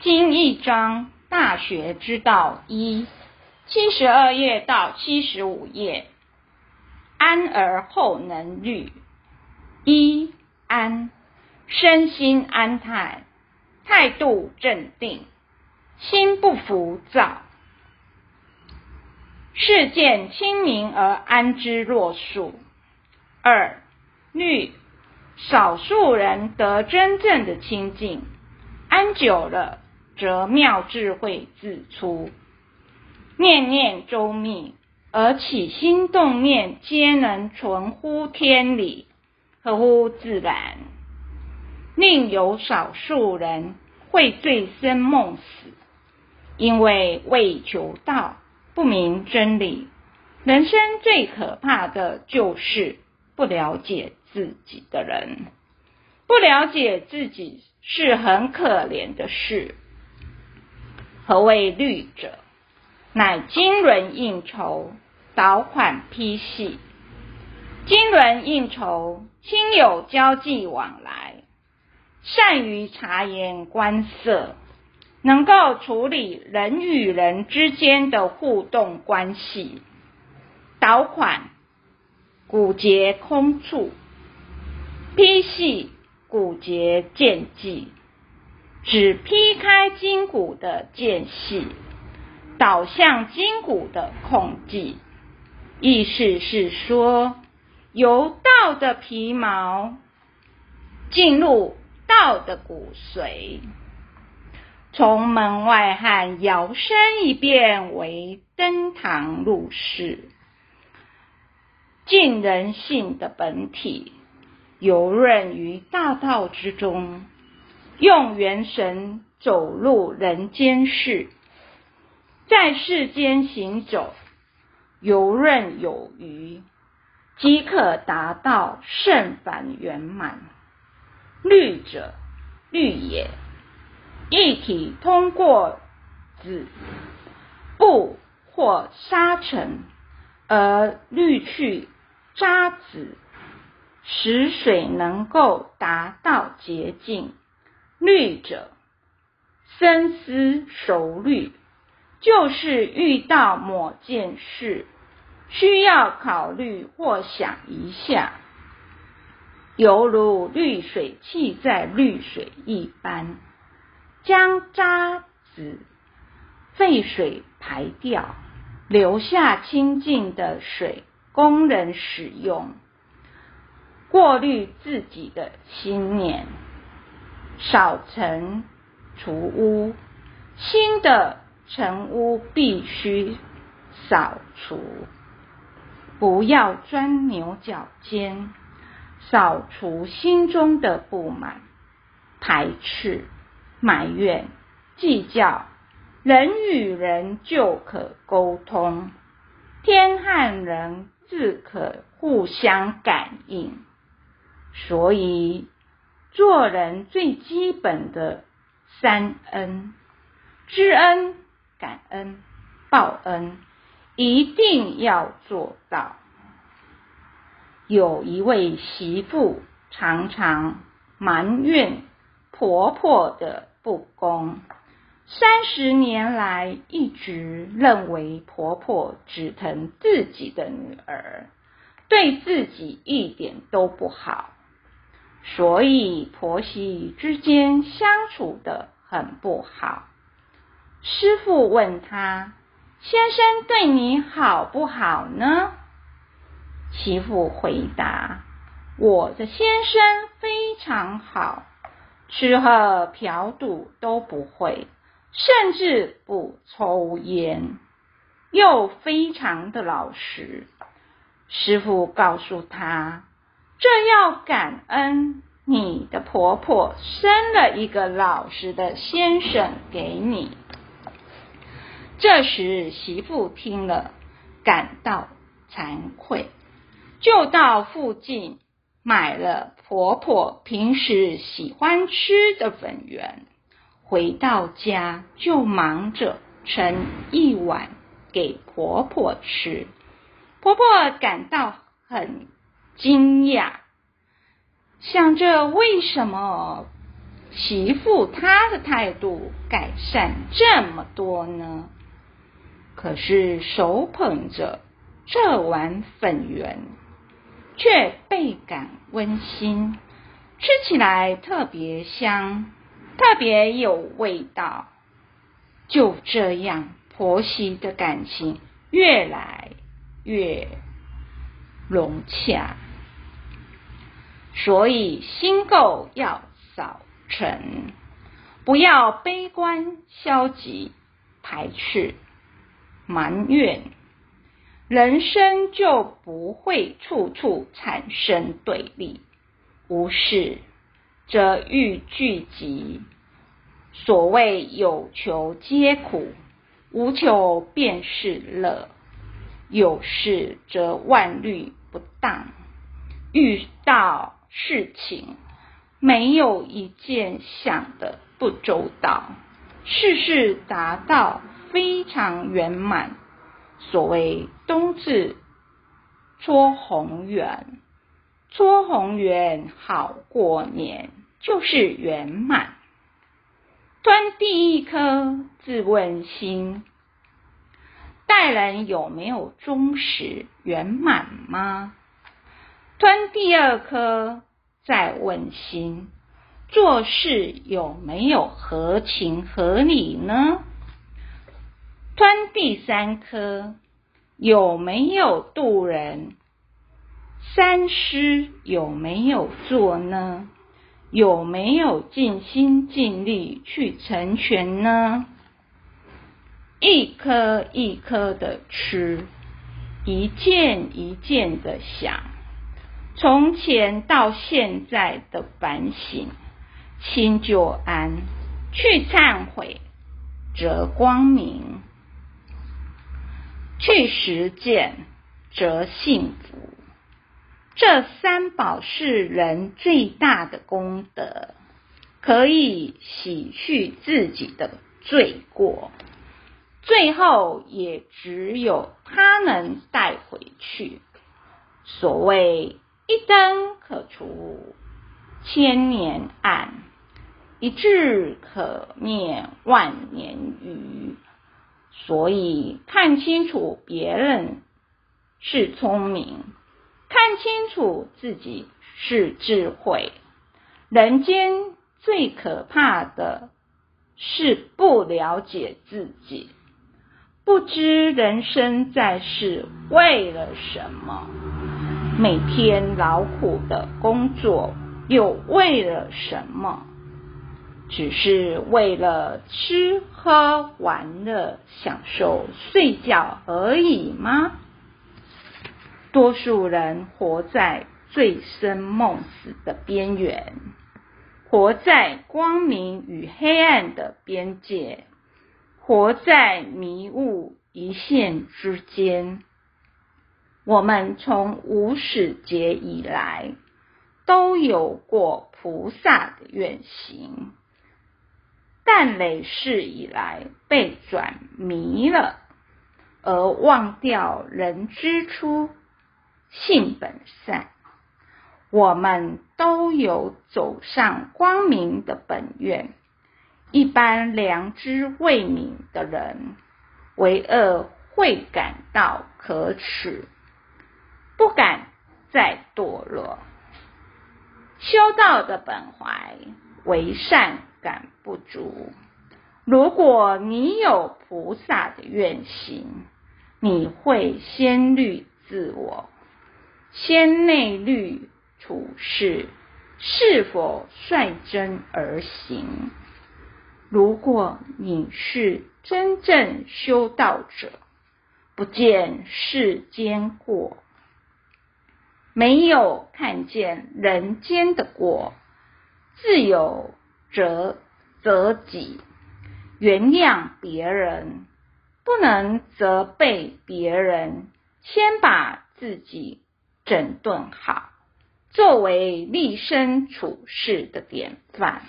经一章大学之道一，七十二页到七十五页。安而后能虑。一安，身心安泰，态度镇定，心不浮躁。事件清明而安之若素。二虑，少数人得真正的清净，安久了。则妙智慧自出，念念周密，而起心动念皆能存乎天理，合乎自然。另有少数人会醉生梦死，因为未求道，不明真理。人生最可怕的就是不了解自己的人，不了解自己是很可怜的事。何谓律者？乃经纶应酬，导款批细。经纶应酬，亲友交际往来，善于察言观色，能够处理人与人之间的互动关系。导款，骨节空处，批细，骨节见迹。只劈开筋骨的间隙，导向筋骨的空隙。意思是说，由道的皮毛进入道的骨髓，从门外汉摇身一变为登堂入室，尽人性的本体，游刃于大道之中。用元神走入人间世，在世间行走，游刃有余，即可达到圣凡圆满。律者，律也，一体通过子布或沙尘，而滤去渣子，使水能够达到洁净。虑者，深思熟虑，就是遇到某件事，需要考虑或想一下，犹如滤水器在滤水一般，将渣子、废水排掉，留下清净的水供人使用，过滤自己的心念。扫尘除污，新的尘污必须扫除，不要钻牛角尖，扫除心中的不满、排斥、埋怨、计较。人与人就可沟通，天和人自可互相感应，所以。做人最基本的三恩：知恩、感恩、报恩，一定要做到。有一位媳妇常常埋怨婆婆的不公，三十年来一直认为婆婆只疼自己的女儿，对自己一点都不好。所以婆媳之间相处的很不好。师傅问他：“先生对你好不好呢？”媳妇回答：“我的先生非常好，吃喝嫖赌都不会，甚至不抽烟，又非常的老实。”师傅告诉他。这要感恩你的婆婆生了一个老实的先生给你。这时媳妇听了，感到惭愧，就到附近买了婆婆平时喜欢吃的粉圆，回到家就忙着盛一碗给婆婆吃。婆婆感到很。惊讶，想着为什么媳妇她的态度改善这么多呢？可是手捧着这碗粉圆，却倍感温馨，吃起来特别香，特别有味道。就这样，婆媳的感情越来越融洽。所以心垢要扫尘，不要悲观、消极、排斥、埋怨，人生就不会处处产生对立。无事则欲聚集。所谓有求皆苦，无求便是乐。有事则万虑不当，遇到。事情没有一件想的不周到，事事达到非常圆满。所谓冬至搓红圆，搓红圆好过年，就是圆满。端第一颗，自问心，待人有没有忠实圆满吗？端第二颗，再问心，做事有没有合情合理呢？端第三颗，有没有渡人？三思有没有做呢？有没有尽心尽力去成全呢？一颗一颗的吃，一件一件的想。从前到现在的反省，亲就安；去忏悔，则光明；去实践，则幸福。这三宝是人最大的功德，可以洗去自己的罪过，最后也只有他能带回去。所谓。一灯可除千年暗，一智可灭万年愚。所以看清楚别人是聪明，看清楚自己是智慧。人间最可怕的是不了解自己，不知人生在世为了什么。每天劳苦的工作，又为了什么？只是为了吃喝玩乐、享受睡觉而已吗？多数人活在醉生梦死的边缘，活在光明与黑暗的边界，活在迷雾一线之间。我们从无始劫以来都有过菩萨的愿行，但累世以来被转迷了，而忘掉人之初性本善。我们都有走上光明的本愿，一般良知未泯的人，为恶会感到可耻。不敢再堕落，修道的本怀为善感不足。如果你有菩萨的愿行，你会先虑自我，先内虑处事是否率真而行。如果你是真正修道者，不见世间过。没有看见人间的果，自有责责己，原谅别人，不能责备别人，先把自己整顿好，作为立身处世的典范。